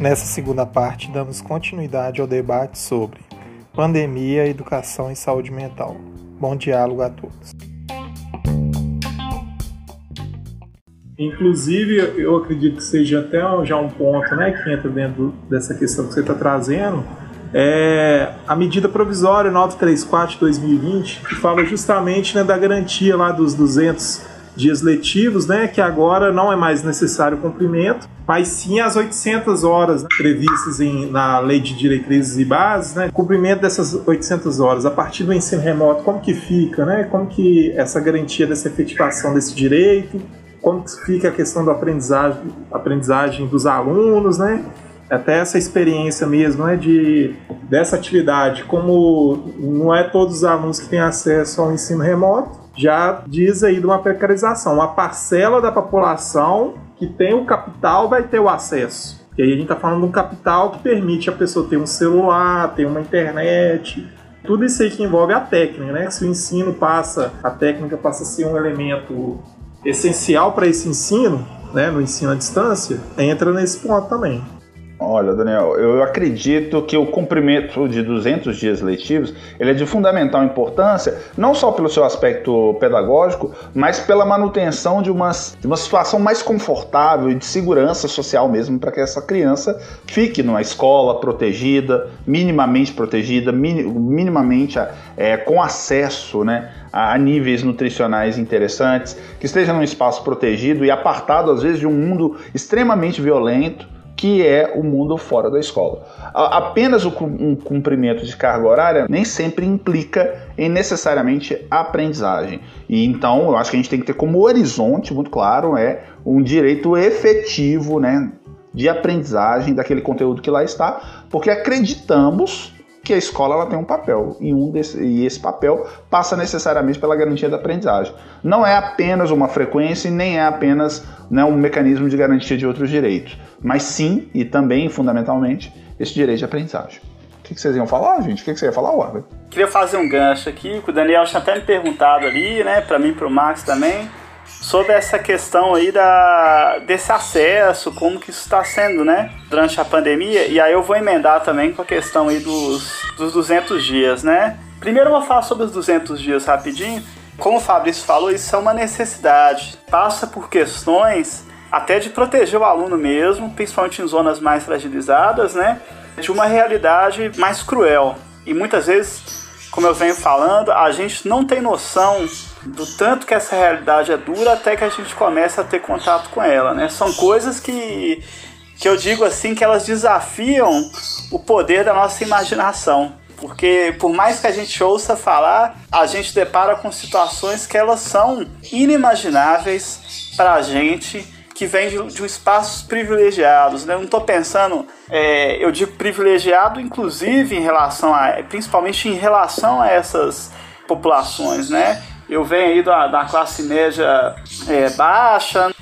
Nessa segunda parte, damos continuidade ao debate sobre pandemia, educação e saúde mental. Bom diálogo a todos. Inclusive, eu acredito que seja até já um ponto né, que entra dentro dessa questão que você está trazendo, é a medida provisória 934 de 2020, que fala justamente né, da garantia lá dos 200 dias letivos, né, que agora não é mais necessário o cumprimento, mas sim as 800 horas né, previstas em, na Lei de Diretrizes e Bases, né, cumprimento dessas 800 horas. A partir do ensino remoto, como que fica, né, como que essa garantia dessa efetivação desse direito, como fica a questão da aprendizagem, aprendizagem dos alunos, né? Até essa experiência mesmo, né, de dessa atividade, como não é todos os alunos que têm acesso ao ensino remoto, já diz aí de uma precarização. Uma parcela da população que tem o capital vai ter o acesso. E aí a gente está falando de um capital que permite a pessoa ter um celular, ter uma internet, tudo isso aí que envolve a técnica, né? Se o ensino passa, a técnica passa a ser um elemento essencial para esse ensino, né, no ensino à distância, entra nesse ponto também. Olha, Daniel, eu acredito que o cumprimento de 200 dias letivos ele é de fundamental importância, não só pelo seu aspecto pedagógico, mas pela manutenção de uma, de uma situação mais confortável e de segurança social mesmo para que essa criança fique numa escola protegida, minimamente protegida, minimamente é, com acesso né, a níveis nutricionais interessantes, que esteja num espaço protegido e apartado às vezes de um mundo extremamente violento que é o mundo fora da escola. Apenas o um cumprimento de carga horária nem sempre implica em necessariamente aprendizagem. E então eu acho que a gente tem que ter como horizonte muito claro é um direito efetivo, né, de aprendizagem daquele conteúdo que lá está, porque acreditamos que a escola ela tem um papel e, um desse, e esse papel passa necessariamente pela garantia da aprendizagem. Não é apenas uma frequência e nem é apenas né, um mecanismo de garantia de outros direitos, mas sim e também fundamentalmente esse direito de aprendizagem. O que, que vocês iam falar, gente? O que, que você ia falar, Warber? Queria fazer um gancho aqui, que o Daniel tinha até me perguntado ali, né, para mim e para o Max também sobre essa questão aí da, desse acesso, como que isso está sendo, né, durante a pandemia. E aí eu vou emendar também com a questão aí dos, dos 200 dias, né. Primeiro eu vou falar sobre os 200 dias rapidinho. Como o Fabrício falou, isso é uma necessidade. Passa por questões até de proteger o aluno mesmo, principalmente em zonas mais fragilizadas, né, de uma realidade mais cruel. E muitas vezes, como eu venho falando, a gente não tem noção do tanto que essa realidade é dura até que a gente começa a ter contato com ela, né? São coisas que, que eu digo assim que elas desafiam o poder da nossa imaginação. Porque por mais que a gente ouça falar, a gente depara com situações que elas são inimagináveis para a gente que vem de, de espaços privilegiados. Né? Eu não estou pensando, é, eu digo privilegiado, inclusive em relação a, principalmente em relação a essas populações, né? Eu venho aí da, da classe média é, baixa,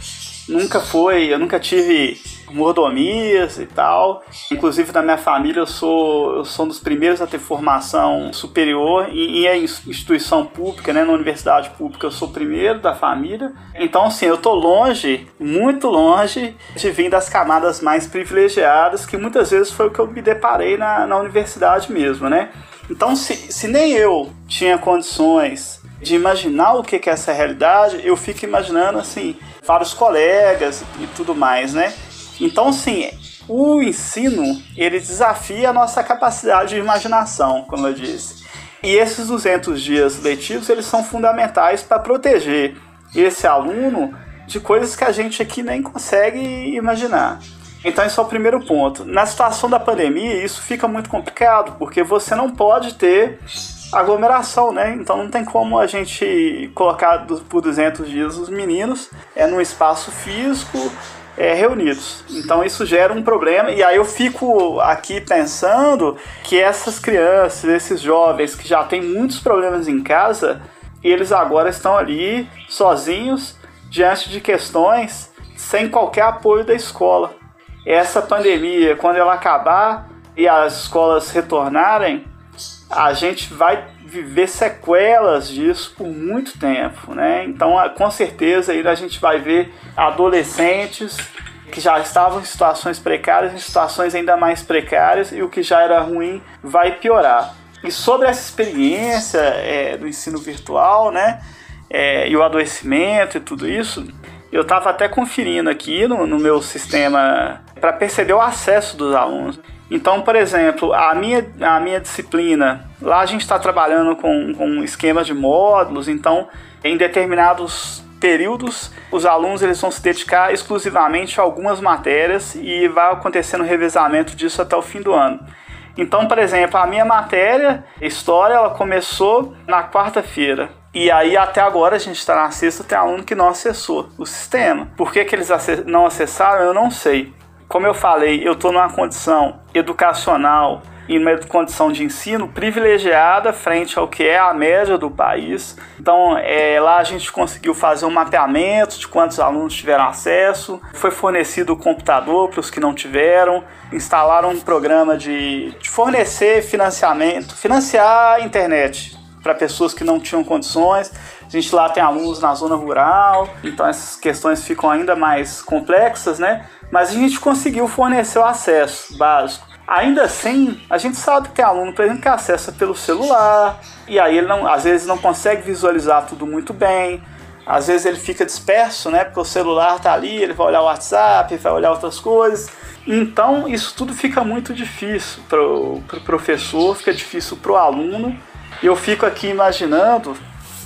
nunca foi, eu nunca tive mordomias e tal. Inclusive na minha família eu sou, eu sou um dos primeiros a ter formação superior e em instituição pública, né, na universidade pública eu sou o primeiro da família. Então assim, eu tô longe, muito longe de vir das camadas mais privilegiadas, que muitas vezes foi o que eu me deparei na, na universidade mesmo, né? Então se, se nem eu tinha condições de imaginar o que é essa realidade, eu fico imaginando assim, vários colegas e tudo mais, né? Então, assim, o ensino, ele desafia a nossa capacidade de imaginação, como eu disse. E esses 200 dias letivos, eles são fundamentais para proteger esse aluno de coisas que a gente aqui nem consegue imaginar. Então, esse é o primeiro ponto. Na situação da pandemia, isso fica muito complicado, porque você não pode ter aglomeração, né? Então não tem como a gente colocar por 200 dias os meninos é num espaço físico é, reunidos. Então isso gera um problema e aí eu fico aqui pensando que essas crianças, esses jovens que já têm muitos problemas em casa, eles agora estão ali sozinhos diante de questões sem qualquer apoio da escola. Essa pandemia, quando ela acabar e as escolas retornarem, a gente vai viver sequelas disso por muito tempo, né? Então, com certeza, aí a gente vai ver adolescentes que já estavam em situações precárias em situações ainda mais precárias e o que já era ruim vai piorar. E sobre essa experiência é, do ensino virtual, né? É, e o adoecimento e tudo isso, eu estava até conferindo aqui no, no meu sistema para perceber o acesso dos alunos. Então, por exemplo, a minha, a minha disciplina, lá a gente está trabalhando com, com esquemas de módulos, então em determinados períodos os alunos eles vão se dedicar exclusivamente a algumas matérias e vai acontecendo revezamento disso até o fim do ano. Então, por exemplo, a minha matéria, História, ela começou na quarta-feira. E aí, até agora, a gente está na sexta, tem aluno que não acessou o sistema. Por que, que eles não acessaram, eu não sei. Como eu falei, eu estou numa condição educacional e numa condição de ensino privilegiada frente ao que é a média do país. Então, é, lá a gente conseguiu fazer um mapeamento de quantos alunos tiveram acesso, foi fornecido o computador para os que não tiveram, instalaram um programa de, de fornecer financiamento, financiar a internet para pessoas que não tinham condições. A gente lá tem alunos na zona rural, então essas questões ficam ainda mais complexas, né? Mas a gente conseguiu fornecer o acesso básico. Ainda assim, a gente sabe que tem aluno, por exemplo, que acessa pelo celular, e aí ele não, às vezes não consegue visualizar tudo muito bem, às vezes ele fica disperso, né? Porque o celular tá ali, ele vai olhar o WhatsApp, vai olhar outras coisas. Então, isso tudo fica muito difícil para o pro professor, fica difícil para o aluno. E eu fico aqui imaginando,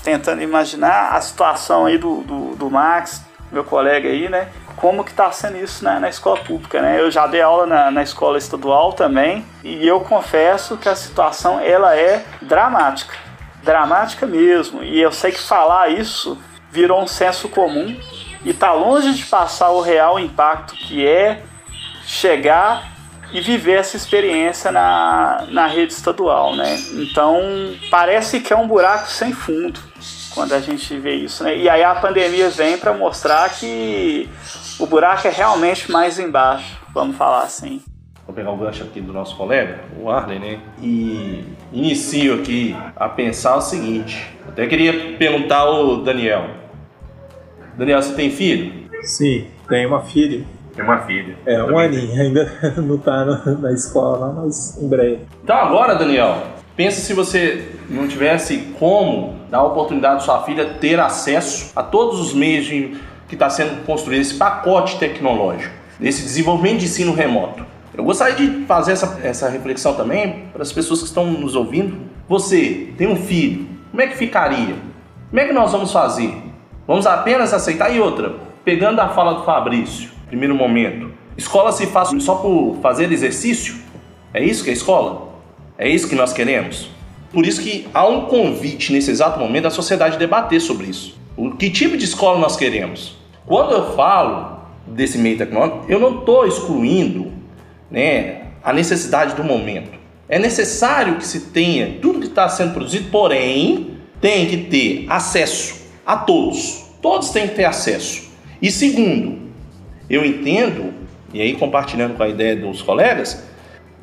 tentando imaginar a situação aí do, do, do Max, meu colega aí, né? Como que tá sendo isso na, na escola pública, né? Eu já dei aula na, na escola estadual também e eu confesso que a situação ela é dramática, dramática mesmo. E eu sei que falar isso virou um senso comum e tá longe de passar o real impacto que é chegar e viver essa experiência na, na rede estadual, né? Então parece que é um buraco sem fundo quando a gente vê isso, né? E aí a pandemia vem para mostrar que o buraco é realmente mais embaixo, vamos falar assim. Vou pegar o gancho aqui do nosso colega, o Arley, né? E inicio aqui a pensar o seguinte. Até queria perguntar ao Daniel. Daniel, você tem filho? Sim, tenho uma filha. Tem uma filha. É, um aninho, ainda não tá na escola, mas em breve. Então agora, Daniel, pensa se você não tivesse como dar a oportunidade de sua filha ter acesso a todos os meios de, que está sendo construído, esse pacote tecnológico, esse desenvolvimento de ensino remoto. Eu gostaria de fazer essa, essa reflexão também para as pessoas que estão nos ouvindo. Você tem um filho, como é que ficaria? Como é que nós vamos fazer? Vamos apenas aceitar? E outra, pegando a fala do Fabrício, primeiro momento. Escola se faz só por fazer exercício? É isso que é escola? É isso que nós queremos? Por isso que há um convite nesse exato momento da sociedade debater sobre isso. O que tipo de escola nós queremos? Quando eu falo desse meio tecnológico, eu não estou excluindo né, a necessidade do momento. É necessário que se tenha tudo que está sendo produzido, porém, tem que ter acesso a todos. Todos têm que ter acesso. E segundo, eu entendo, e aí compartilhando com a ideia dos colegas,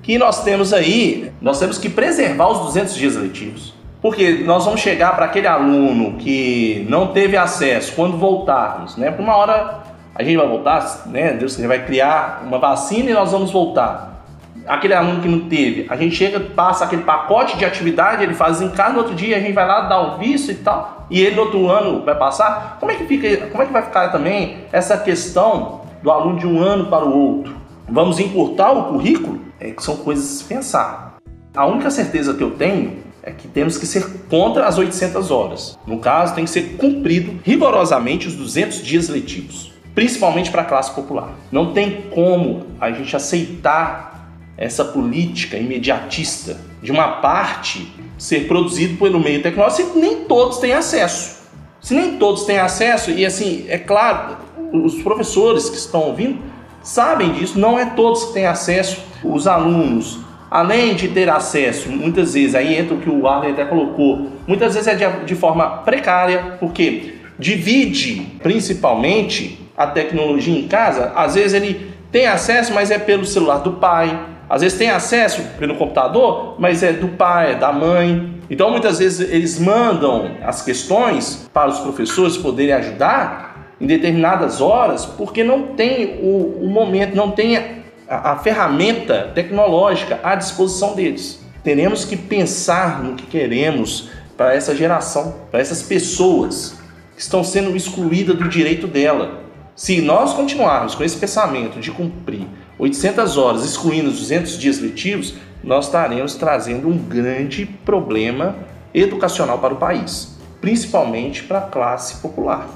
que nós temos aí, nós temos que preservar os 200 dias letivos. Porque nós vamos chegar para aquele aluno que não teve acesso quando voltarmos, né? Por uma hora a gente vai voltar, né? Deus vai criar uma vacina e nós vamos voltar. Aquele aluno que não teve, a gente chega, passa aquele pacote de atividade, ele faz em casa, no outro dia a gente vai lá dar o visto e tal, e ele no outro ano vai passar. Como é que fica, como é que vai ficar também essa questão do aluno de um ano para o outro. Vamos encurtar o currículo? É que são coisas a se pensar. A única certeza que eu tenho é que temos que ser contra as 800 horas. No caso, tem que ser cumprido rigorosamente os 200 dias letivos, principalmente para a classe popular. Não tem como a gente aceitar essa política imediatista de uma parte ser produzido pelo meio tecnológico se nem todos têm acesso. Se nem todos têm acesso, e assim, é claro, os professores que estão ouvindo sabem disso, não é todos que têm acesso, os alunos, além de ter acesso, muitas vezes, aí entra o que o Arlen até colocou, muitas vezes é de, de forma precária, porque divide principalmente a tecnologia em casa, às vezes ele tem acesso, mas é pelo celular do pai, Às vezes tem acesso pelo computador, mas é do pai, é da mãe. Então muitas vezes eles mandam as questões para os professores poderem ajudar em determinadas horas, porque não tem o, o momento, não tem a, a ferramenta tecnológica à disposição deles. Teremos que pensar no que queremos para essa geração, para essas pessoas que estão sendo excluídas do direito dela. Se nós continuarmos com esse pensamento de cumprir 800 horas, excluindo os 200 dias letivos, nós estaremos trazendo um grande problema educacional para o país, principalmente para a classe popular.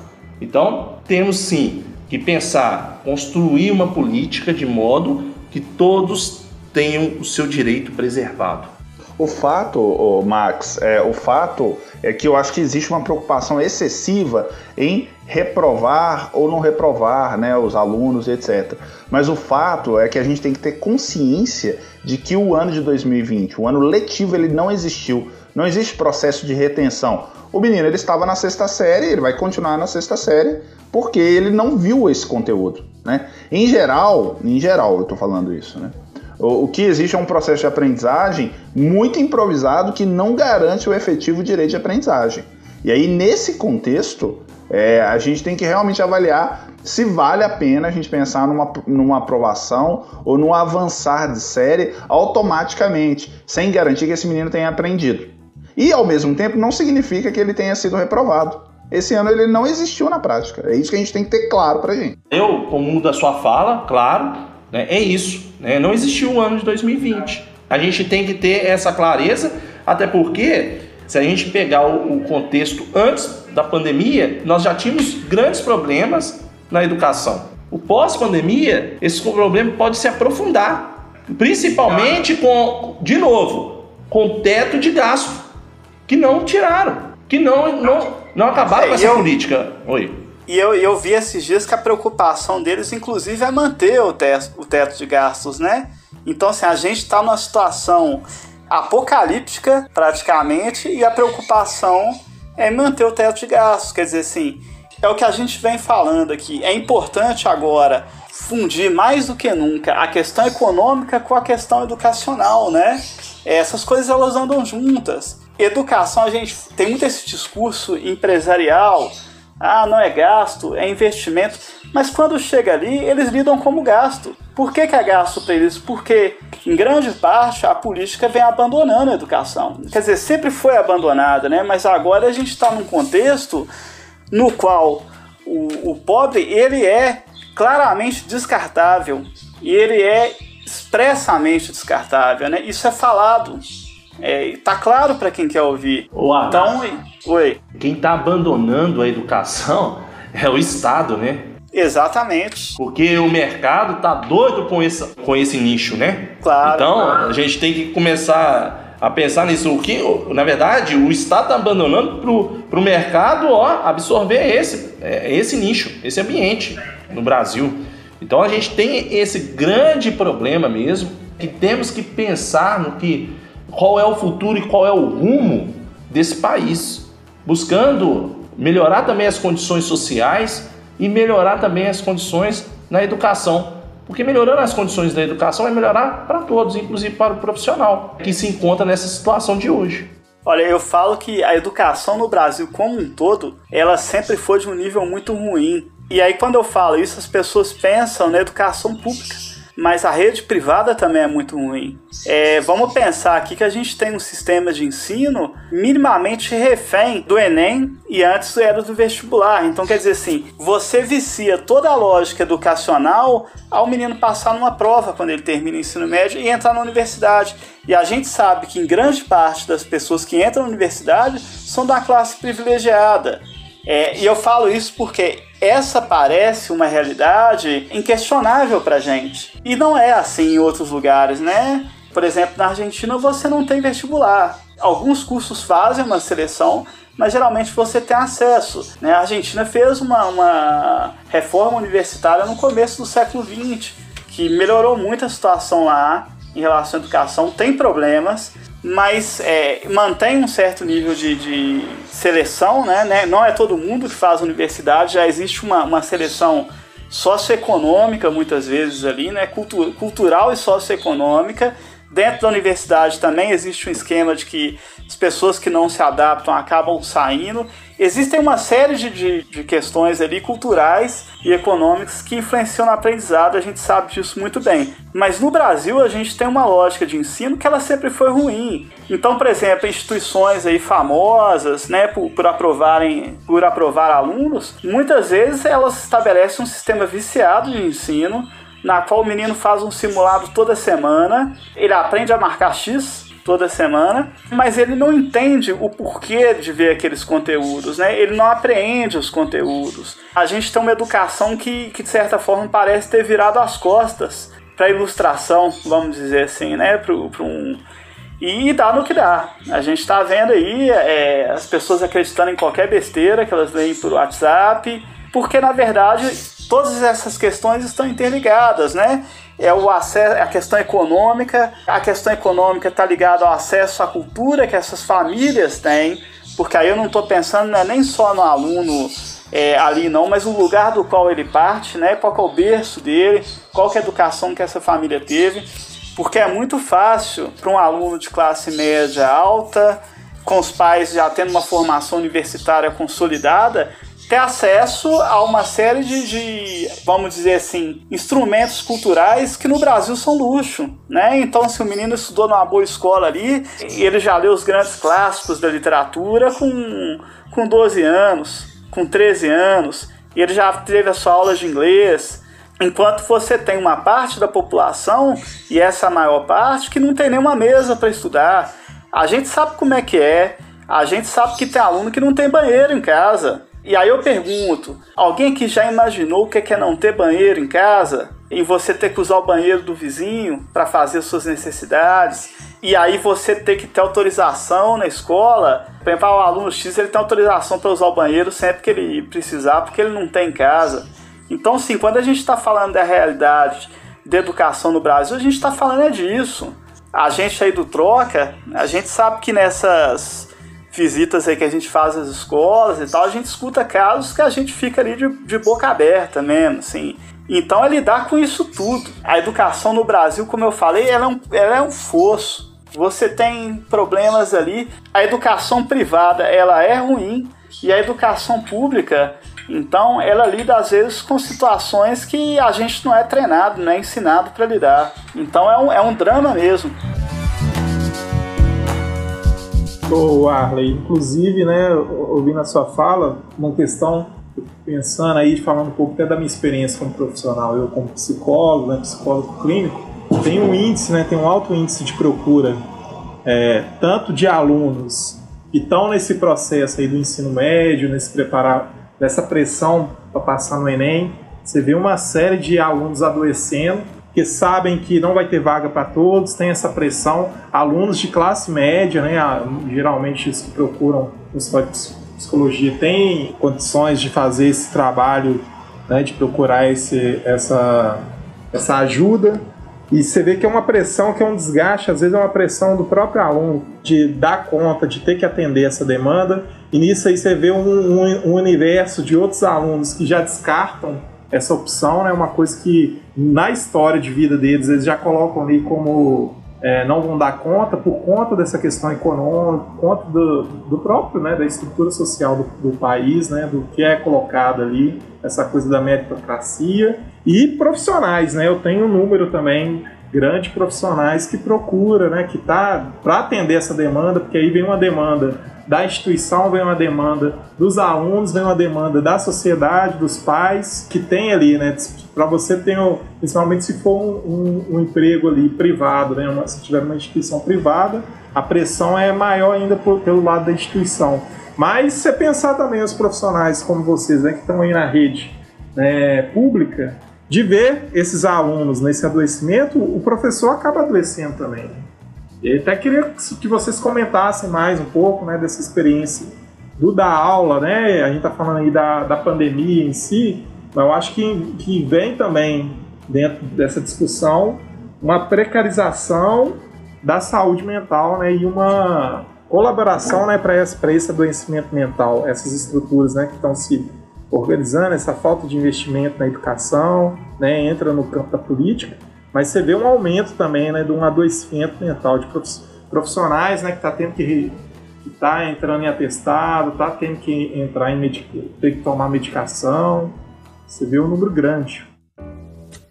Então, temos sim que pensar, construir uma política de modo que todos tenham o seu direito preservado. O fato, Max, é, o fato é que eu acho que existe uma preocupação excessiva em reprovar ou não reprovar né, os alunos, etc. Mas o fato é que a gente tem que ter consciência de que o ano de 2020, o ano letivo, ele não existiu. Não existe processo de retenção. O menino ele estava na sexta série, ele vai continuar na sexta série porque ele não viu esse conteúdo, né? Em geral, em geral, eu estou falando isso, né? O, o que existe é um processo de aprendizagem muito improvisado que não garante o efetivo direito de aprendizagem. E aí, nesse contexto, é, a gente tem que realmente avaliar se vale a pena a gente pensar numa, numa aprovação ou num avançar de série automaticamente, sem garantir que esse menino tenha aprendido. E, ao mesmo tempo, não significa que ele tenha sido reprovado. Esse ano ele não existiu na prática. É isso que a gente tem que ter claro pra gente. Eu, como da sua fala, claro, né, é isso. Né? Não existiu o ano de 2020. A gente tem que ter essa clareza, até porque se a gente pegar o, contexto antes da pandemia, nós já tínhamos grandes problemas na educação. O pós-pandemia, esse problema pode se aprofundar, principalmente com, de novo, com teto de gasto que não tiraram, que não não, não acabaram é, com essa eu, política. Oi. E eu, eu vi esses dias que a preocupação deles, inclusive, é manter o teto, o teto de gastos, né? Então, assim, a gente está numa situação apocalíptica, praticamente, e a preocupação é manter o teto de gastos. Quer dizer, assim, é o que a gente vem falando aqui. É importante agora fundir mais do que nunca a questão econômica com a questão educacional, né? Essas coisas elas andam juntas. Educação, a gente tem muito esse discurso empresarial ah, não é gasto, é investimento. Mas quando chega ali, eles lidam como gasto. Por que, que é gasto para eles? Porque, em grande parte, a política vem abandonando a educação. Quer dizer, sempre foi abandonada, né? mas agora a gente está num contexto no qual o, o pobre ele é claramente descartável e ele é expressamente descartável. Né? Isso é falado é, tá claro para quem quer ouvir. O então, oi. Quem tá abandonando a educação é o Estado, né? Exatamente. Porque o mercado tá doido com esse, com esse nicho, né? Claro. Então, claro. a gente tem que começar a pensar nisso. O que, na verdade, o Estado tá abandonando pro, pro mercado ó, absorver esse, é, esse nicho, esse ambiente no Brasil. Então a gente tem esse grande problema mesmo, que temos que pensar no que qual é o futuro e qual é o rumo desse país, buscando melhorar também as condições sociais e melhorar também as condições na educação. Porque melhorando as condições da educação é melhorar para todos, inclusive para o profissional que se encontra nessa situação de hoje. Olha, eu falo que a educação no Brasil como um todo, ela sempre foi de um nível muito ruim. E aí quando eu falo isso, as pessoas pensam na educação pública mas a rede privada também é muito ruim. É, vamos pensar aqui que a gente tem um sistema de ensino minimamente refém do Enem e antes era do vestibular. Então, quer dizer assim, você vicia toda a lógica educacional ao menino passar numa prova quando ele termina o ensino médio e entrar na universidade. E a gente sabe que em grande parte das pessoas que entram na universidade são da classe privilegiada. É, e eu falo isso porque essa parece uma realidade inquestionável para gente. E não é assim em outros lugares, né? Por exemplo, na Argentina você não tem vestibular. Alguns cursos fazem uma seleção, mas geralmente você tem acesso. Né? A Argentina fez uma, uma reforma universitária no começo do século XX, que melhorou muito a situação lá em relação à educação. Tem problemas, mas é, mantém um certo nível de, de seleção, né, né? Não é todo mundo que faz universidade, já existe uma, uma seleção socioeconômica muitas vezes ali, né? Cultu cultural e socioeconômica. Dentro da universidade também existe um esquema de que as pessoas que não se adaptam acabam saindo. Existem uma série de, de, de, questões ali culturais e econômicas que influenciam no aprendizado, a gente sabe disso muito bem. Mas no Brasil a gente tem uma lógica de ensino que ela sempre foi ruim. Então, por exemplo, instituições aí famosas, né, por, por aprovarem, por aprovar alunos, muitas vezes elas estabelecem um sistema viciado de ensino na qual o menino faz um simulado toda semana, ele aprende a marcar X toda semana, mas ele não entende o porquê de ver aqueles conteúdos, né? Ele não apreende os conteúdos. A gente tem uma educação que, que de certa forma parece ter virado as costas para ilustração, vamos dizer assim, né? Para um e dá no que dá. A gente está vendo aí é, as pessoas acreditando em qualquer besteira que elas leem por WhatsApp, porque na verdade todas essas questões estão interligadas, né? é o acesso, a questão econômica. A questão econômica está ligada ao acesso à cultura que essas famílias têm, porque aí eu não estou pensando né, nem só no aluno é, ali não, mas o lugar do qual ele parte, né? Qual é o berço dele, qual é a educação que essa família teve, porque é muito fácil para um aluno de classe média alta, com os pais já tendo uma formação universitária consolidada, ter acesso a uma série de, de, vamos dizer assim, instrumentos culturais que no Brasil são luxo, né? Então, se o menino estudou numa boa escola ali, ele já leu os grandes clássicos da literatura com, com 12 anos, com 13 anos, e ele já teve a sua aula de inglês, Enquanto você tem uma parte da população, e essa maior parte, que não tem nenhuma mesa para estudar. A gente sabe como é que é, a gente sabe que tem aluno que não tem banheiro em casa. E aí eu pergunto: alguém que já imaginou o que é não ter banheiro em casa? E você ter que usar o banheiro do vizinho para fazer suas necessidades? E aí você ter que ter autorização na escola? Por exemplo, o aluno X ele tem autorização para usar o banheiro sempre que ele precisar, porque ele não tem em casa. Então, sim, quando a gente está falando da realidade da educação no Brasil, a gente está falando é disso. A gente aí do Troca, a gente sabe que nessas visitas aí que a gente faz às escolas e tal, a gente escuta casos que a gente fica ali de, de boca aberta mesmo, assim. Então é lidar com isso tudo. A educação no Brasil, como eu falei, ela é um, ela é um fosso. Você tem problemas ali. A educação privada, ela é ruim. E a educação pública, então, ela lida às vezes com situações que a gente não é treinado, não é ensinado para lidar. Então é um, é um drama mesmo. Ô Arley, inclusive, né, ouvindo a sua fala, uma questão, pensando aí, falando um pouco até da minha experiência como profissional, eu como psicólogo, né, psicólogo clínico, tem um índice, né, tem um alto índice de procura, é, tanto de alunos que estão nesse processo aí do ensino médio, nesse preparar, dessa pressão para passar no Enem, você vê uma série de alunos adoecendo que sabem que não vai ter vaga para todos, tem essa pressão. Alunos de classe média, né, geralmente os que procuram psicologia têm condições de fazer esse trabalho, né, de procurar esse, essa, essa ajuda. E você vê que é uma pressão, que é um desgaste, às vezes é uma pressão do próprio aluno de dar conta, de ter que atender essa demanda. E nisso aí você vê um, um, um universo de outros alunos que já descartam essa opção, né, uma coisa que na história de vida deles eles já colocam ali como é, não vão dar conta por conta dessa questão econômica, por conta do, do próprio, né, da estrutura social do, do, país, né, do que é colocado ali, essa coisa da meritocracia e profissionais, né, eu tenho um número também grande de profissionais que procura, né, que tá para atender essa demanda, porque aí vem uma demanda da instituição, vem uma demanda dos alunos, vem uma demanda da sociedade, dos pais, que tem ali, né? Para você ter, principalmente se for um, um, um emprego ali privado, né? Uma, se tiver uma instituição privada, a pressão é maior ainda por, pelo lado da instituição. Mas se você pensar também os profissionais como vocês, né, que estão aí na rede né, pública, de ver esses alunos nesse adoecimento, o professor acaba adoecendo também. E até queria que vocês comentassem mais um pouco né, dessa experiência do da aula, né? A gente está falando aí da, da pandemia em si, mas eu acho que, que vem também dentro dessa discussão uma precarização da saúde mental né, e uma colaboração né, para esse, esse adoecimento mental, essas estruturas né, que estão se organizando essa falta de investimento na educação, né, entra no campo da política, mas você vê um aumento também né, de um adoecimento mental de profissionais né, que está tendo que está entrando em atestado, está tendo que entrar em medic... tem que tomar medicação. Você vê um número grande.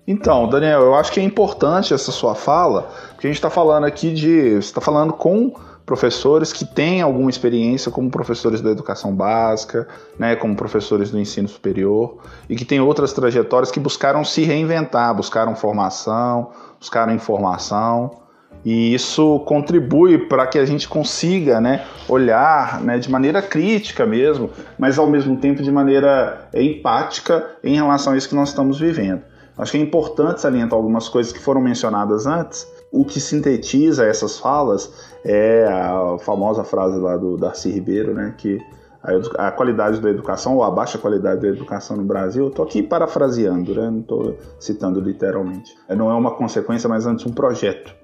Então, Daniel, eu acho que é importante essa sua fala, porque a gente está falando aqui de. Você está falando com professores que têm alguma experiência como professores da educação básica, né, como professores do ensino superior, e que têm outras trajetórias que buscaram se reinventar, buscaram formação, buscaram informação. E isso contribui para que a gente consiga né, olhar né, de maneira crítica mesmo, mas ao mesmo tempo de maneira empática em relação a isso que nós estamos vivendo. Acho que é importante salientar algumas coisas que foram mencionadas antes. O que sintetiza essas falas é a famosa frase lá do Darcy Ribeiro, né, que a, qualidade da educação ou a baixa qualidade da educação no Brasil, estou aqui parafraseando, né? não estou citando literalmente. Não é uma consequência, mas antes um projeto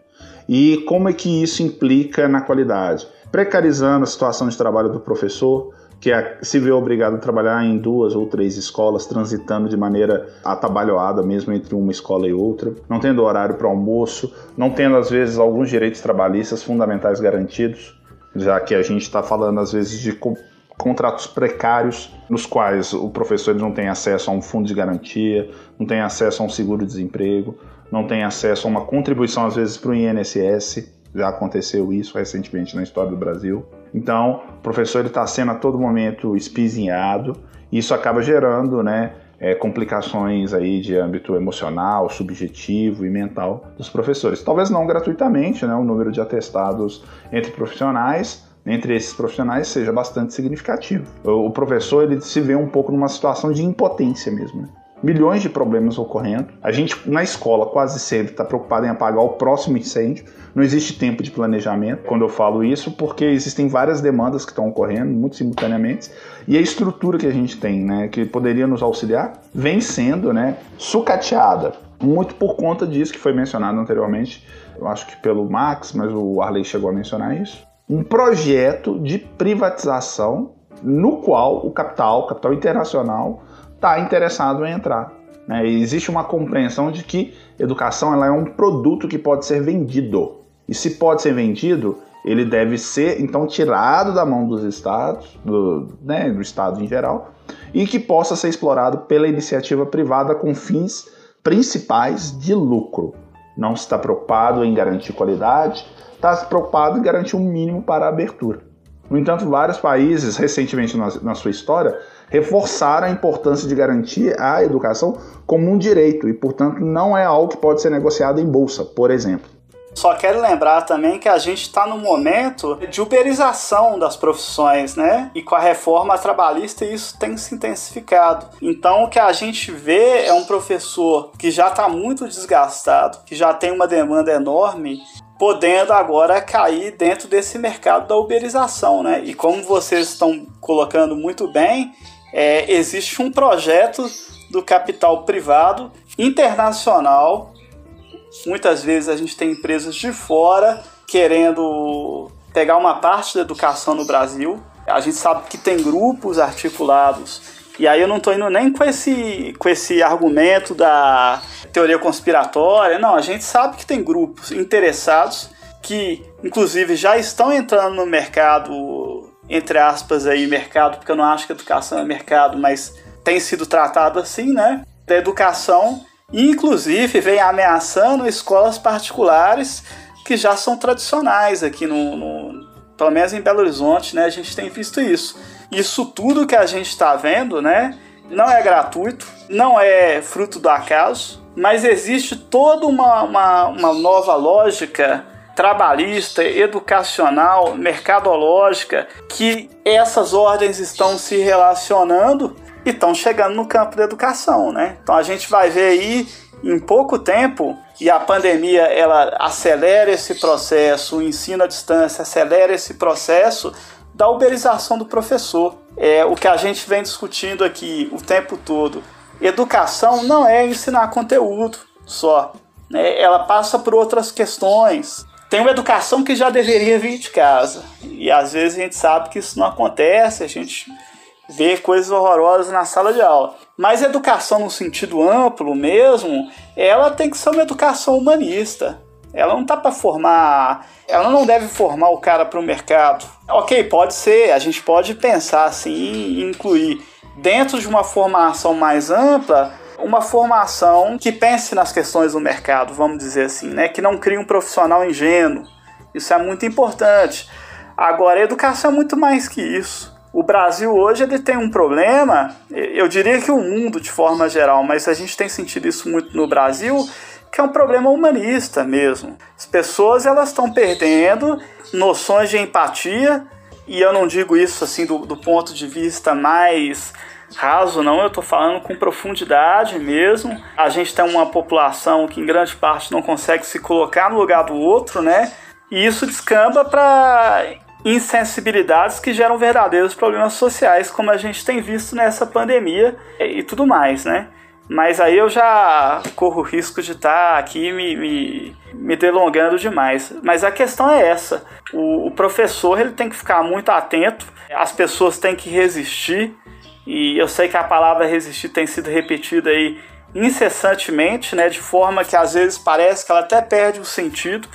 e como é que isso implica na qualidade? Precarizando a situação de trabalho do professor, que é, se vê obrigado a trabalhar em duas ou três escolas, transitando de maneira atabalhoada mesmo entre uma escola e outra, não tendo horário para almoço, não tendo às vezes alguns direitos trabalhistas fundamentais garantidos, já que a gente está falando às vezes de contratos precários nos quais o professor não tem acesso a um fundo de garantia, não tem acesso a um seguro-desemprego, não tem acesso a uma contribuição, às vezes, para o INSS. Já aconteceu isso recentemente na história do Brasil. Então, o professor está sendo a todo momento espizinhado, e isso acaba gerando né, é, complicações aí de âmbito emocional, subjetivo e mental dos professores. Talvez não gratuitamente, né, o número de atestados entre profissionais, entre esses profissionais seja bastante significativo. O professor ele se vê um pouco numa situação de impotência mesmo. Né? Milhões de problemas ocorrendo. A gente, na escola, quase sempre está preocupado em apagar o próximo incêndio. Não existe tempo de planejamento quando eu falo isso, porque existem várias demandas que estão ocorrendo, muito simultaneamente, e a estrutura que a gente tem, né, que poderia nos auxiliar, vem sendo né, sucateada. Muito por conta disso que foi mencionado anteriormente, eu acho que pelo Max, mas o Arley chegou a mencionar isso. Um projeto de privatização no qual o capital, o capital internacional, está interessado em entrar. Né? existe uma compreensão de que educação ela é um produto que pode ser vendido. E se pode ser vendido, ele deve ser então tirado da mão dos estados, do, né, do estado em geral, e que possa ser explorado pela iniciativa privada com fins principais de lucro. Não está preocupado em garantir qualidade, está preocupado em garantir um mínimo para a abertura. No entanto, vários países, recentemente na, na sua história, reforçaram a importância de garantir a educação como um direito e, portanto, não é algo que pode ser negociado em bolsa, por exemplo. Só quero lembrar também que a gente está no momento de uberização das profissões, né? E com a reforma trabalhista isso tem se intensificado. Então o que a gente vê é um professor que já está muito desgastado, que já tem uma demanda enorme podendo agora cair dentro desse mercado da uberização, né? E como vocês estão colocando muito bem, é, existe um projeto do capital privado internacional. Muitas vezes a gente tem empresas de fora querendo pegar uma parte da educação no Brasil. A gente sabe que tem grupos articulados. E aí eu não estou indo nem com esse, com esse argumento da teoria conspiratória. Não, a gente sabe que tem grupos interessados que, inclusive, já estão entrando no mercado entre aspas, aí, mercado, porque eu não acho que educação é mercado, mas tem sido tratado assim, né? Da educação, inclusive vem ameaçando escolas particulares que já são tradicionais aqui no, no pelo menos em Belo Horizonte, né? A gente tem visto isso. Isso tudo que a gente está vendo, né? Não é gratuito, não é fruto do acaso, mas existe toda uma, uma, uma nova lógica trabalhista, educacional, mercadológica, que essas ordens estão se relacionando e estão chegando no campo da educação, né? Então a gente vai ver aí em pouco tempo e a pandemia ela acelera esse processo, o ensino à distância acelera esse processo da uberização do professor. É o que a gente vem discutindo aqui o tempo todo. Educação não é ensinar conteúdo só, né? Ela passa por outras questões tem uma educação que já deveria vir de casa. E às vezes a gente sabe que isso não acontece, a gente ver coisas horrorosas na sala de aula. Mas educação no sentido amplo mesmo, ela tem que ser uma educação humanista. Ela não tá para formar, ela não deve formar o cara para o mercado. Ok, pode ser, a gente pode pensar assim e incluir dentro de uma formação mais ampla uma formação que pense nas questões do mercado, vamos dizer assim, né? Que não crie um profissional ingênuo. Isso é muito importante. Agora, a educação é muito mais que isso. O Brasil hoje ele tem um problema, eu diria que o mundo de forma geral, mas a gente tem sentido isso muito no Brasil, que é um problema humanista mesmo. As pessoas elas estão perdendo noções de empatia, e eu não digo isso assim do, do ponto de vista mais raso, não, eu estou falando com profundidade mesmo. A gente tem uma população que em grande parte não consegue se colocar no lugar do outro, né? E isso descamba para insensibilidades que geram verdadeiros problemas sociais, como a gente tem visto nessa pandemia e tudo mais, né? Mas aí eu já corro o risco de estar tá aqui me, me, me, delongando demais. Mas a questão é essa: o, o professor ele tem que ficar muito atento, as pessoas têm que resistir e eu sei que a palavra resistir tem sido repetida aí incessantemente, né, de forma que às vezes parece que ela até perde o sentido,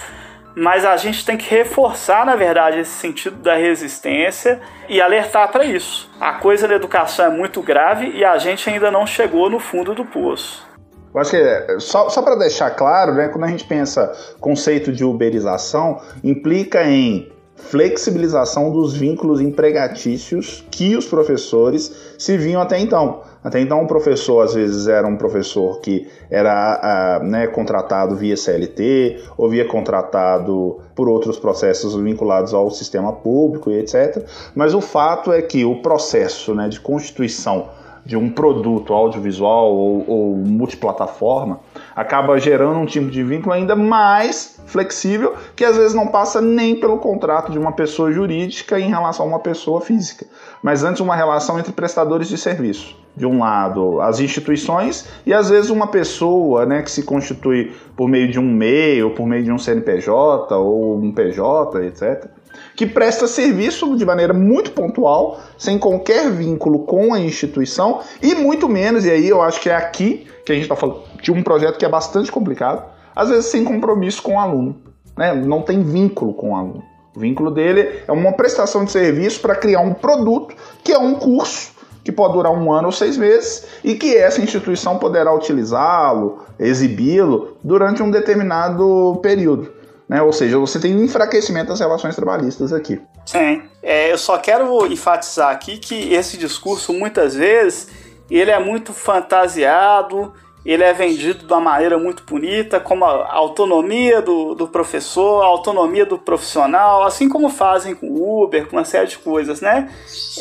mas a gente tem que reforçar, na verdade, esse sentido da resistência e alertar para isso. A coisa da educação é muito grave e a gente ainda não chegou no fundo do poço. Eu acho que, é, só, só para deixar claro, né, quando a gente pensa conceito de uberização, implica em flexibilização dos vínculos empregatícios que os professores se vinham até então. Até então, o professor às vezes era um professor que era uh, né, contratado via CLT ou via contratado por outros processos vinculados ao sistema público e etc. Mas o fato é que o processo né, de constituição de um produto audiovisual ou, ou multiplataforma acaba gerando um tipo de vínculo ainda mais flexível que às vezes não passa nem pelo contrato de uma pessoa jurídica em relação a uma pessoa física, mas antes uma relação entre prestadores de serviço. De um lado, as instituições e às vezes uma pessoa né, que se constitui por meio de um MEI ou por meio de um CNPJ ou um PJ, etc que presta serviço de maneira muito pontual, sem qualquer vínculo com a instituição e muito menos, e aí eu acho que é aqui que a gente está falando de um projeto que é bastante complicado, às vezes sem compromisso com o aluno, né? não tem vínculo com o aluno. O vínculo dele é uma prestação de serviço para criar um produto que é um curso que pode durar um ano ou seis meses e que essa instituição poderá utilizá-lo, exibi-lo durante um determinado período. Né? Ou seja, você tem um enfraquecimento das relações trabalhistas aqui. Sim, é, eu só quero enfatizar aqui que esse discurso muitas vezes ele é muito fantasiado, ele é vendido de uma maneira muito bonita, como a autonomia do, do professor, a autonomia do profissional, assim como fazem com o Uber, com uma série de coisas, né?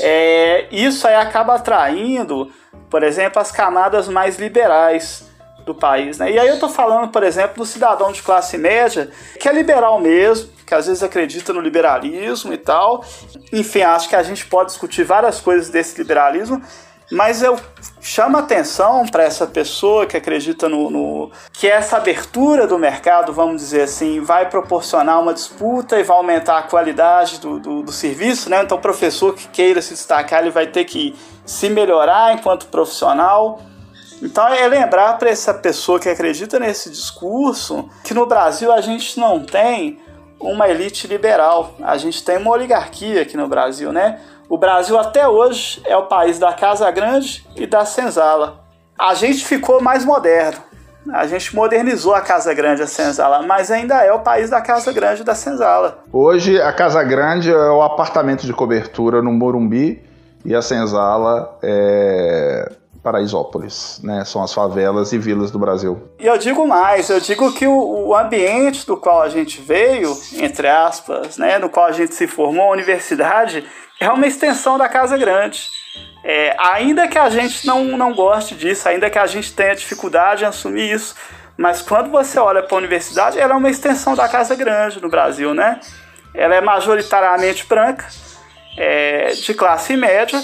É, isso aí acaba atraindo, por exemplo, as camadas mais liberais do país. Né? E aí eu estou falando, por exemplo, do cidadão de classe média, que é liberal mesmo, que às vezes acredita no liberalismo e tal. Enfim, acho que a gente pode discutir várias coisas desse liberalismo, mas eu chamo atenção para essa pessoa que acredita no, no, que essa abertura do mercado, vamos dizer assim, vai proporcionar uma disputa e vai aumentar a qualidade do, do, do serviço, né? Então, o professor que queira se destacar, ele vai ter que se melhorar enquanto profissional. Então é lembrar para essa pessoa que acredita nesse discurso que no Brasil a gente não tem uma elite liberal, a gente tem uma oligarquia aqui no Brasil, né? O Brasil até hoje é o país da Casa Grande e da Senzala. A gente ficou mais moderno. A gente modernizou a Casa Grande a Senzala, mas ainda é o país da Casa Grande e da Senzala. Hoje a Casa Grande é o apartamento de cobertura no Morumbi e a Senzala é Paraisópolis, né? São as favelas e vilas do Brasil. E eu digo mais, eu digo que o, o, ambiente do qual a gente veio, entre aspas, né, no qual a gente se formou, a universidade, é uma extensão da Casa Grande. É, ainda que a gente não, não goste disso, ainda que a gente tenha dificuldade em assumir isso, mas quando você olha para a universidade, ela é uma extensão da Casa Grande no Brasil, né? Ela é majoritariamente branca, é, de classe média,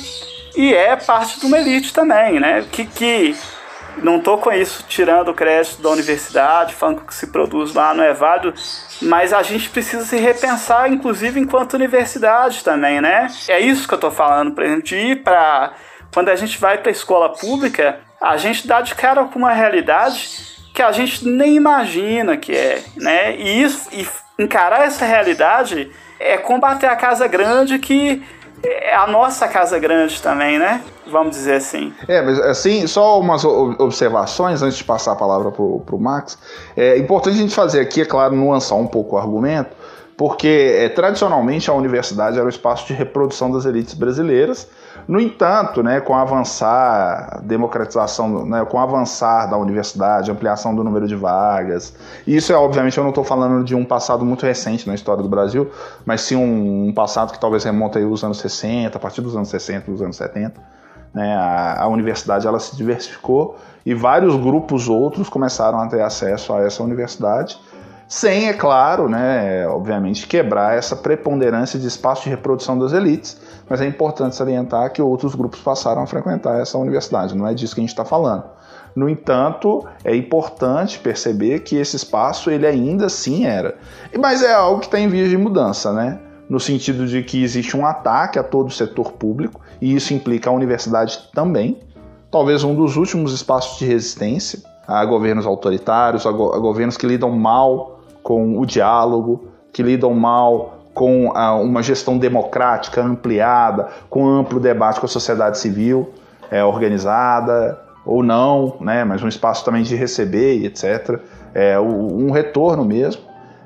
e é parte de uma elite também, né? Que, que Não tô com isso tirando o crédito da universidade, falando que o que se produz lá não é válido, mas a gente precisa se repensar, inclusive enquanto universidade também, né? É isso que eu tô falando, por exemplo, de ir para quando a gente vai para a escola pública, a gente dá de cara com uma realidade que a gente nem imagina que é, né? E, isso, e encarar essa realidade é combater a casa grande que é a nossa casa grande também, né? Vamos dizer assim. É, mas assim, só umas observações antes de passar a palavra pro, pro Max. É importante a gente fazer aqui, é claro, nuançar um pouco o argumento, porque é, tradicionalmente a universidade era o espaço de reprodução das elites brasileiras. No entanto, né, com avançar democratização, né, com avançar da universidade, ampliação do número de vagas, isso é obviamente eu não estou falando de um passado muito recente na história do Brasil, mas sim um, um passado que talvez remonta aí os anos 60, a partir dos anos 60, dos anos 70. Né, a, a universidade ela se diversificou e vários grupos outros começaram a ter acesso a essa universidade sem, é claro, né, obviamente, quebrar essa preponderância de espaço de reprodução das elites, mas é importante salientar que outros grupos passaram a frequentar essa universidade, não é disso que a gente está falando. No entanto, é importante perceber que esse espaço ele ainda assim era, mas é algo que está em vias de mudança, né? No sentido de que existe um ataque a todo o setor público e isso implica a universidade também, talvez um dos últimos espaços de resistência a governos autoritários, a, go a governos que lidam mal com o diálogo, que lidam mal com a, uma gestão democrática ampliada, com amplo debate com a sociedade civil é, organizada ou não, né, mas um espaço também de receber etc. É, um retorno mesmo.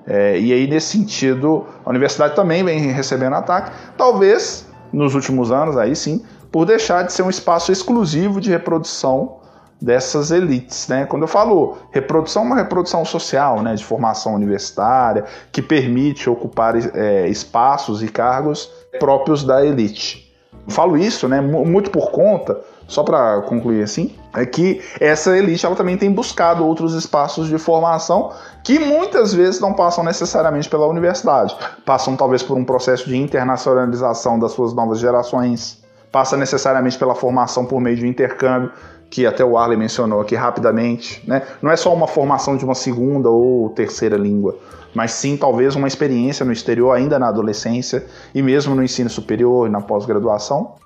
É, e aí, nesse sentido, a universidade também vem recebendo ataque, talvez nos últimos anos, aí sim, por deixar de ser um espaço exclusivo de reprodução dessas elites, né? Quando eu falo reprodução, é uma reprodução social, né, de formação universitária, que permite ocupar é, espaços e cargos próprios da elite. Eu falo isso, né, muito por conta, só para concluir assim, é que essa elite ela também tem buscado outros espaços de formação que muitas vezes não passam necessariamente pela universidade, passam talvez por um processo de internacionalização das suas novas gerações, passa necessariamente pela formação por meio de intercâmbio que até o Arley mencionou aqui rapidamente, né? Não é só uma formação de uma segunda ou terceira língua, mas sim talvez uma experiência no exterior ainda na adolescência e mesmo no ensino superior e na pós-graduação.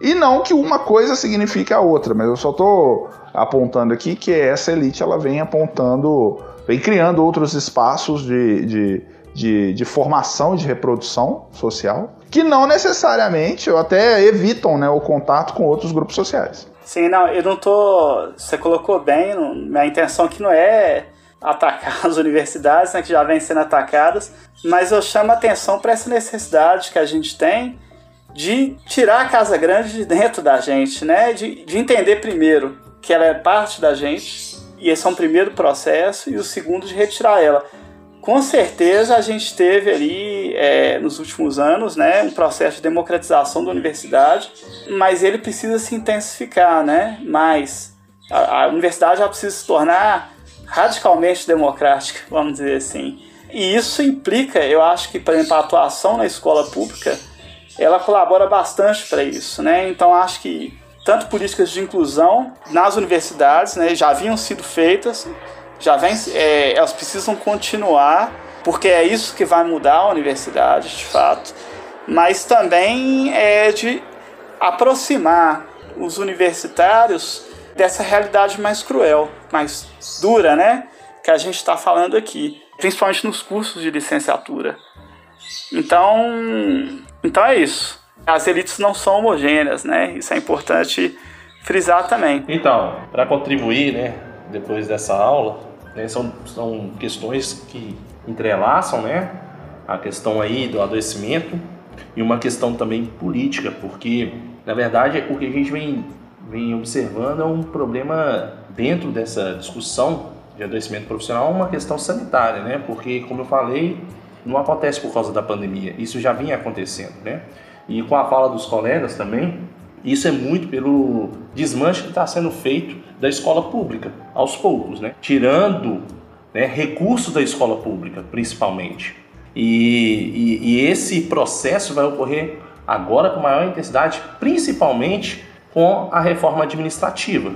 E não que uma coisa signifique a outra, mas eu só estou apontando aqui que essa elite ela vem apontando, vem criando outros espaços de, de, de, de formação de reprodução social que não necessariamente ou até evitam né, o contato com outros grupos sociais. Sim, não, eu não tô. Você colocou bem, não, minha intenção aqui não é atacar as universidades, né, que já vêm sendo atacadas, mas eu chamo a atenção para essa necessidade que a gente tem de tirar a casa grande de dentro da gente, né? De, de entender primeiro que ela é parte da gente, e esse é um primeiro processo, e o segundo de retirar ela com certeza a gente teve ali é, nos últimos anos né, um processo de democratização da universidade, mas ele precisa se intensificar, né? Mas a, a universidade já precisa se tornar radicalmente democrática, vamos dizer assim. E isso implica, eu acho que, por exemplo, a atuação na escola pública, ela colabora bastante para isso, né? Então acho que tanto políticas de inclusão nas universidades, né, já haviam sido feitas, já vem, é, elas precisam continuar, porque é isso que vai mudar a universidade, de fato, mas também é de aproximar os universitários dessa realidade mais cruel, mais dura, né? Que a gente está falando aqui, principalmente nos cursos de licenciatura. Então, então é isso. As elites não são homogêneas, né? Isso é importante frisar também. Então, para contribuir, né, depois dessa aula, né, são, são questões que entrelaçam, né, a questão aí do adoecimento e uma questão também política, porque na verdade o que a gente vem, vem observando é um problema dentro dessa discussão de adoecimento profissional, uma questão sanitária, né, porque como eu falei, não acontece por causa da pandemia, isso já vinha acontecendo, né, e com a fala dos colegas também, isso é muito pelo desmanche que está sendo feito da escola pública, aos poucos, né? tirando né, recursos da escola pública, principalmente. E, e, e esse processo vai ocorrer agora com maior intensidade, principalmente com a reforma administrativa.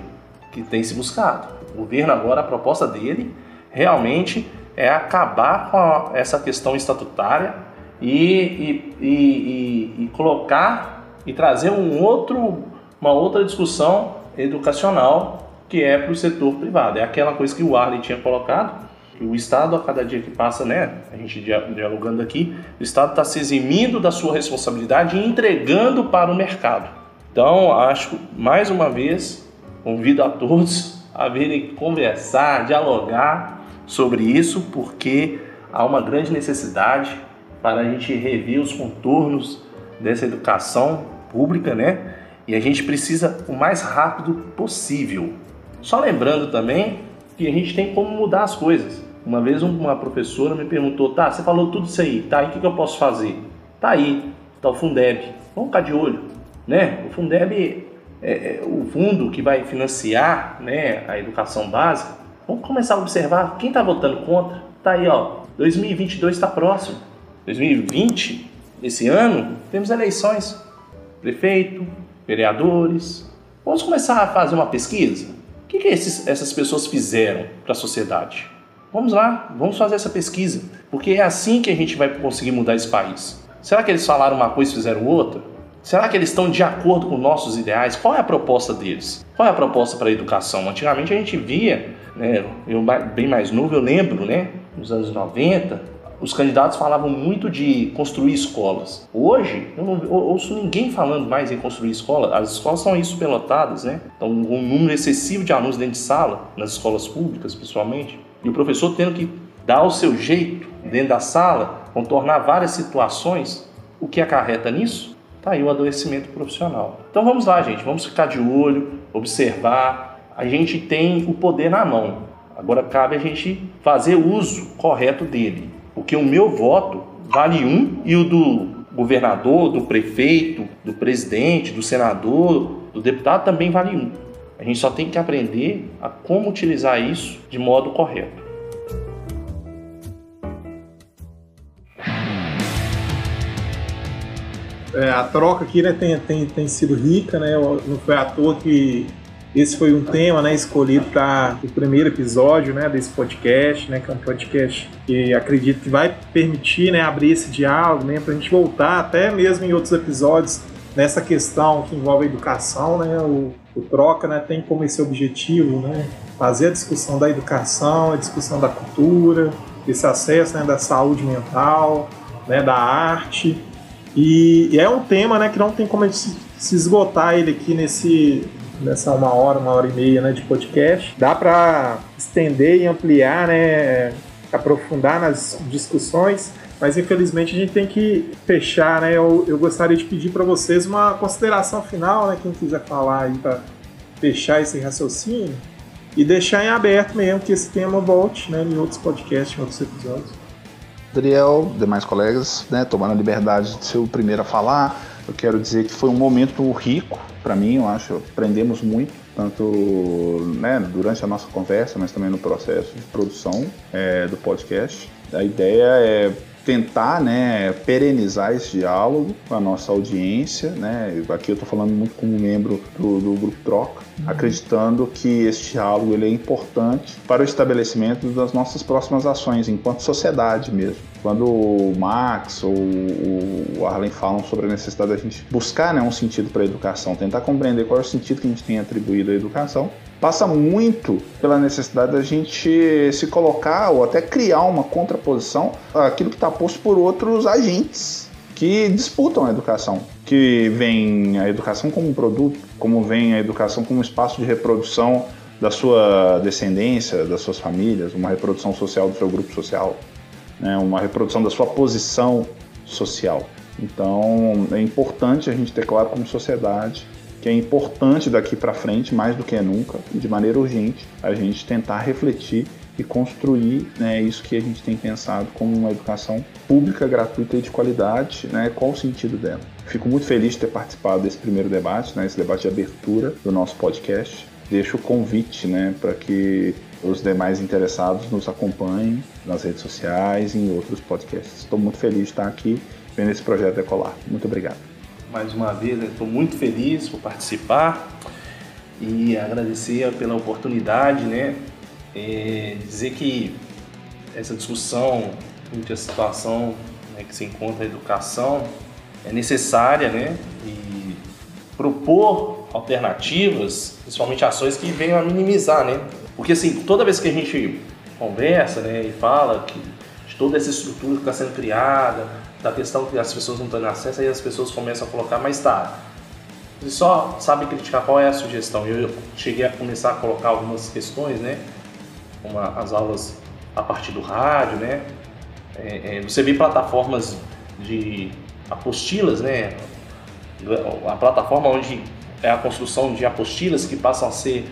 que tem se buscado. O governo agora, a proposta dele realmente é acabar com a, essa questão estatutária e, e, e, e, colocar e trazer um outro, uma outra discussão educacional que é para o setor privado. É aquela coisa que o Arley tinha colocado, que o Estado, a cada dia que passa, né, a gente dialogando aqui, o Estado está se eximindo da sua responsabilidade e entregando para o mercado. Então, acho, mais uma vez, convido a todos a virem conversar, dialogar sobre isso, porque há uma grande necessidade para a gente rever os contornos dessa educação pública, né? E a gente precisa o mais rápido possível. Só lembrando também que a gente tem como mudar as coisas. Uma vez uma professora me perguntou, tá, você falou tudo isso aí, tá, e o que, eu posso fazer? Tá aí, tá o Fundeb, vamos ficar de olho, né? O Fundeb é, é o fundo que vai financiar né, a educação básica. Vamos começar a observar quem está votando contra. Tá aí, ó, 2022 está próximo. 2020, esse ano, temos eleições. Prefeito, vereadores. Vamos começar a fazer uma pesquisa? O que, que esses, essas pessoas fizeram para a sociedade? Vamos lá, vamos fazer essa pesquisa, porque é assim que a gente vai conseguir mudar esse país. Será que eles falaram uma coisa e fizeram outra? Será que eles estão de acordo com nossos ideais? Qual é a proposta deles? Qual é a proposta para a educação? Antigamente a gente via, né, eu bem mais novo, eu lembro, né, nos anos 90, os candidatos falavam muito de construir escolas. Hoje, eu não ouço ninguém falando mais em construir escolas. As escolas são superlotadas, né? Então, um número excessivo de alunos dentro de sala, nas escolas públicas, principalmente. E o professor tendo que dar o seu jeito dentro da sala, contornar várias situações, o que acarreta nisso? Está aí o adoecimento profissional. Então vamos lá, gente, vamos ficar de olho, observar. A gente tem o poder na mão. Agora cabe a gente fazer uso correto dele. Porque o meu voto vale um e o do governador, do prefeito, do presidente, do senador, do deputado também vale um. A gente só tem que aprender a como utilizar isso de modo correto. É, a troca aqui né, tem, tem, tem sido rica, né? Não foi à toa que esse foi um tema né, escolhido para o primeiro episódio né, desse podcast, né, que é um podcast que acredito que vai permitir né, abrir esse diálogo né, para a gente voltar até mesmo em outros episódios nessa questão que envolve a educação, né, o, o Troca né, tem como esse objetivo né, fazer a discussão da educação, a discussão da cultura, esse acesso né, da saúde mental, né, da arte. E, e, é um tema né, que não tem como a gente se, esgotar ele aqui nesse, nessa uma hora, uma hora e meia né, de podcast. Dá para estender e ampliar, né, aprofundar nas discussões, mas infelizmente a gente tem que fechar, né? Eu, eu gostaria de pedir para vocês uma consideração final, né? Quem quiser falar aí para fechar esse raciocínio e deixar em aberto mesmo que esse tema volte, né? Em outros podcasts, em outros episódios. Adriel, demais colegas, né? Tomando a liberdade de ser o primeiro a falar, eu quero dizer que foi um momento rico para mim, eu acho. Aprendemos muito tanto né, durante a nossa conversa, mas também no processo de produção é, do podcast. A ideia é tentar né, perenizar esse diálogo com a nossa audiência. Né? Aqui eu estou falando muito como membro do, do Grupo Troca, uhum. acreditando que esse diálogo ele é importante para o estabelecimento das nossas próximas ações, enquanto sociedade mesmo. Quando o Max ou o Arlen falam sobre a necessidade da gente buscar né, um sentido para a educação, tentar compreender qual é o sentido que a gente tem atribuído à educação, passa muito pela necessidade da gente se colocar ou até criar uma contraposição àquilo que está posto por outros agentes que disputam a educação, que vem a educação como produto, como vem a educação como espaço de reprodução da sua descendência, das suas famílias, uma reprodução social do seu grupo social, né, uma reprodução da sua posição social. Então é importante a gente ter claro como sociedade que é importante daqui para frente, mais do que nunca, de maneira urgente, a gente tentar refletir e construir né, isso que a gente tem pensado como uma educação pública, gratuita e de qualidade, né, qual o sentido dela. Fico muito feliz de ter participado desse primeiro debate, né, esse debate de abertura do nosso podcast. Deixo o convite né, para que os demais interessados nos acompanhem nas redes sociais e em outros podcasts. Estou muito feliz de estar aqui vendo esse projeto decolar. Muito obrigado mais uma vez, estou muito feliz por participar. e agradecer pela oportunidade, né? É, dizer que essa discussão entre a situação né, que se encontra a educação é necessária, né? E propor alternativas, principalmente ações que venham a minimizar, né? Porque assim, toda vez que a gente conversa, né, e fala que de toda essa estrutura que está sendo criada, da questão que as pessoas não têm acesso, aí as pessoas começam a colocar, mas tá, você só sabe criticar qual é a sugestão. Eu cheguei a começar a colocar algumas questões, né, como as aulas a partir do rádio, né, é, é, você vê plataformas de apostilas, né, a plataforma onde é a construção de apostilas que passam a ser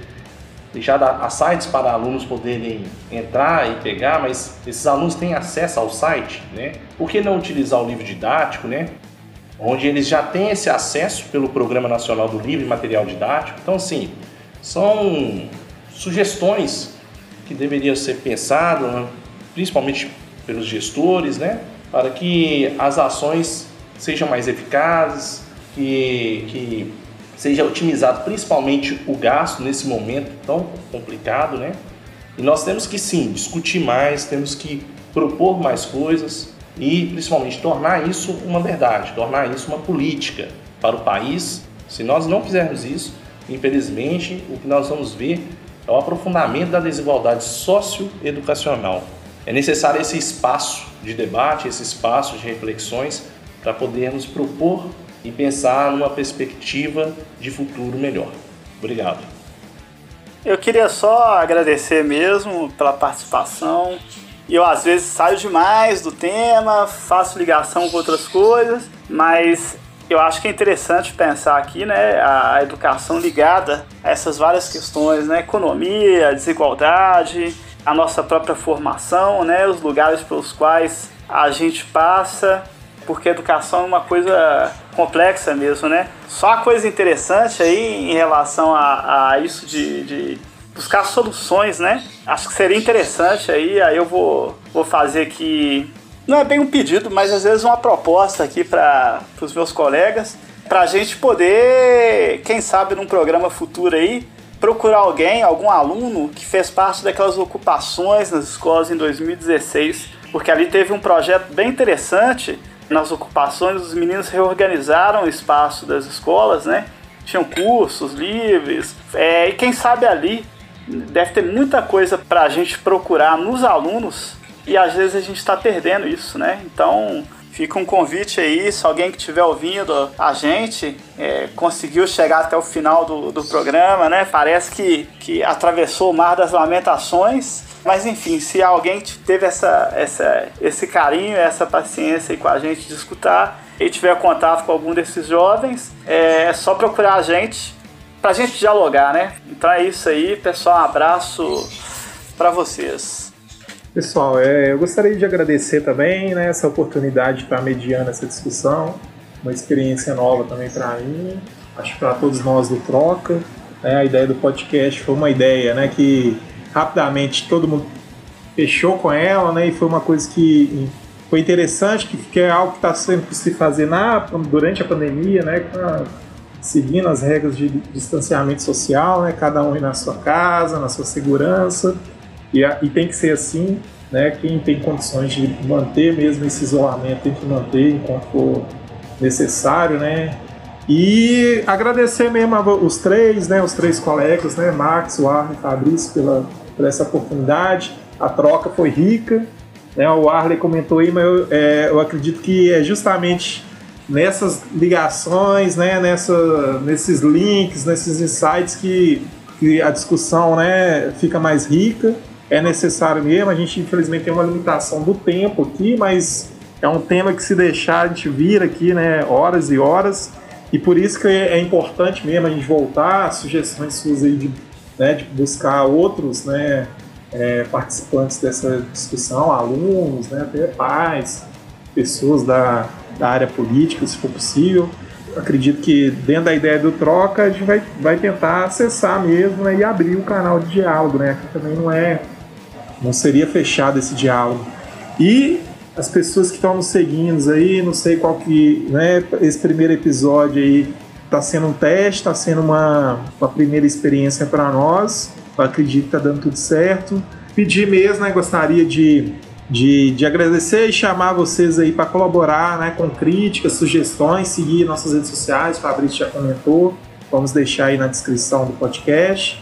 deixada a sites para alunos poderem entrar e pegar, mas esses alunos têm acesso ao site, né? Por que não utilizar o livro didático, né? Onde eles já têm esse acesso pelo Programa Nacional do Livro e Material Didático. Então, assim, são sugestões que deveriam ser pensadas, né? principalmente pelos gestores, né? Para que as ações sejam mais eficazes, que, que seja otimizado principalmente o gasto nesse momento tão complicado, né? E nós temos que sim discutir mais, temos que propor mais coisas e principalmente tornar isso uma verdade, tornar isso uma política para o país. Se nós não fizermos isso, infelizmente, o que nós vamos ver é o aprofundamento da desigualdade socioeducacional. É necessário esse espaço de debate, esse espaço de reflexões para podermos propor e pensar numa perspectiva de futuro melhor. Obrigado. Eu queria só agradecer mesmo pela participação. Eu às vezes saio demais do tema, faço ligação com outras coisas, mas eu acho que é interessante pensar aqui, né, a educação ligada a essas várias questões, né, economia, desigualdade, a nossa própria formação, né, os lugares pelos quais a gente passa porque a educação é uma coisa complexa mesmo, né? Só uma coisa interessante aí em relação a, a isso de, de buscar soluções, né? Acho que seria interessante aí, aí eu vou, vou fazer aqui, não é bem um pedido, mas às vezes uma proposta aqui para os meus colegas, para a gente poder, quem sabe num programa futuro aí, procurar alguém, algum aluno que fez parte daquelas ocupações nas escolas em 2016, porque ali teve um projeto bem interessante nas ocupações, os meninos reorganizaram o espaço das escolas, né? Tinham cursos livres, é, e quem sabe ali deve ter muita coisa para a gente procurar nos alunos e às vezes a gente está perdendo isso, né? Então fica um convite aí, se alguém que estiver ouvindo a gente é, conseguiu chegar até o final do, do programa, né? Parece que, que atravessou o mar das lamentações mas enfim, se alguém teve essa, essa, esse carinho, essa paciência aí com a gente de escutar e tiver contato com algum desses jovens, é, é só procurar a gente pra gente dialogar, né? Então é isso aí, pessoal. Um abraço para vocês. Pessoal, é, eu gostaria de agradecer também né, essa oportunidade de estar mediando essa discussão, uma experiência nova também para mim, acho para todos nós do Troca. Né, a ideia do podcast foi uma ideia né, que rapidamente todo mundo fechou com ela, né? E foi uma coisa que foi interessante, que, é algo que está sendo se fazer na, durante a pandemia, né? Seguindo as regras de distanciamento social, né? Cada um na sua casa, na sua segurança. E, e tem que ser assim, né? Quem tem condições de manter mesmo esse isolamento tem que manter enquanto for necessário, né? E agradecer mesmo os três, né, os três colegas, né, Max, Warren e Fabrício, pela, por essa oportunidade. A troca foi rica, né? O Arley comentou aí, mas eu, é, eu acredito que é justamente nessas ligações, né? Nessa, nesses links, nesses insights que, que a discussão, né? Fica mais rica. É necessário mesmo. A gente infelizmente tem uma limitação do tempo aqui, mas é um tema que se deixar a gente vir aqui, né? Horas e horas. E por isso que é, é importante mesmo a gente voltar, sugestões suas aí de né, de buscar outros né, é, participantes dessa discussão, alunos, né, até pais, pessoas da, da área política, se for possível. Acredito que dentro da ideia do troca a gente vai, vai tentar acessar mesmo né, e abrir um canal de diálogo, né? Que também não é, não seria fechado esse diálogo. E as pessoas que estão nos seguindo aí, não sei qual que, né, esse primeiro episódio aí Está sendo um teste, está sendo uma, uma primeira experiência para nós. Eu acredito que está dando tudo certo. Pedir mesmo, né, gostaria de, de, de agradecer e chamar vocês aí para colaborar né, com críticas, sugestões, seguir nossas redes sociais, o Fabrício já comentou, vamos deixar aí na descrição do podcast.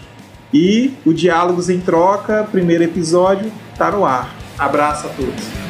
E o Diálogos em Troca, primeiro episódio, está no ar. Abraço a todos.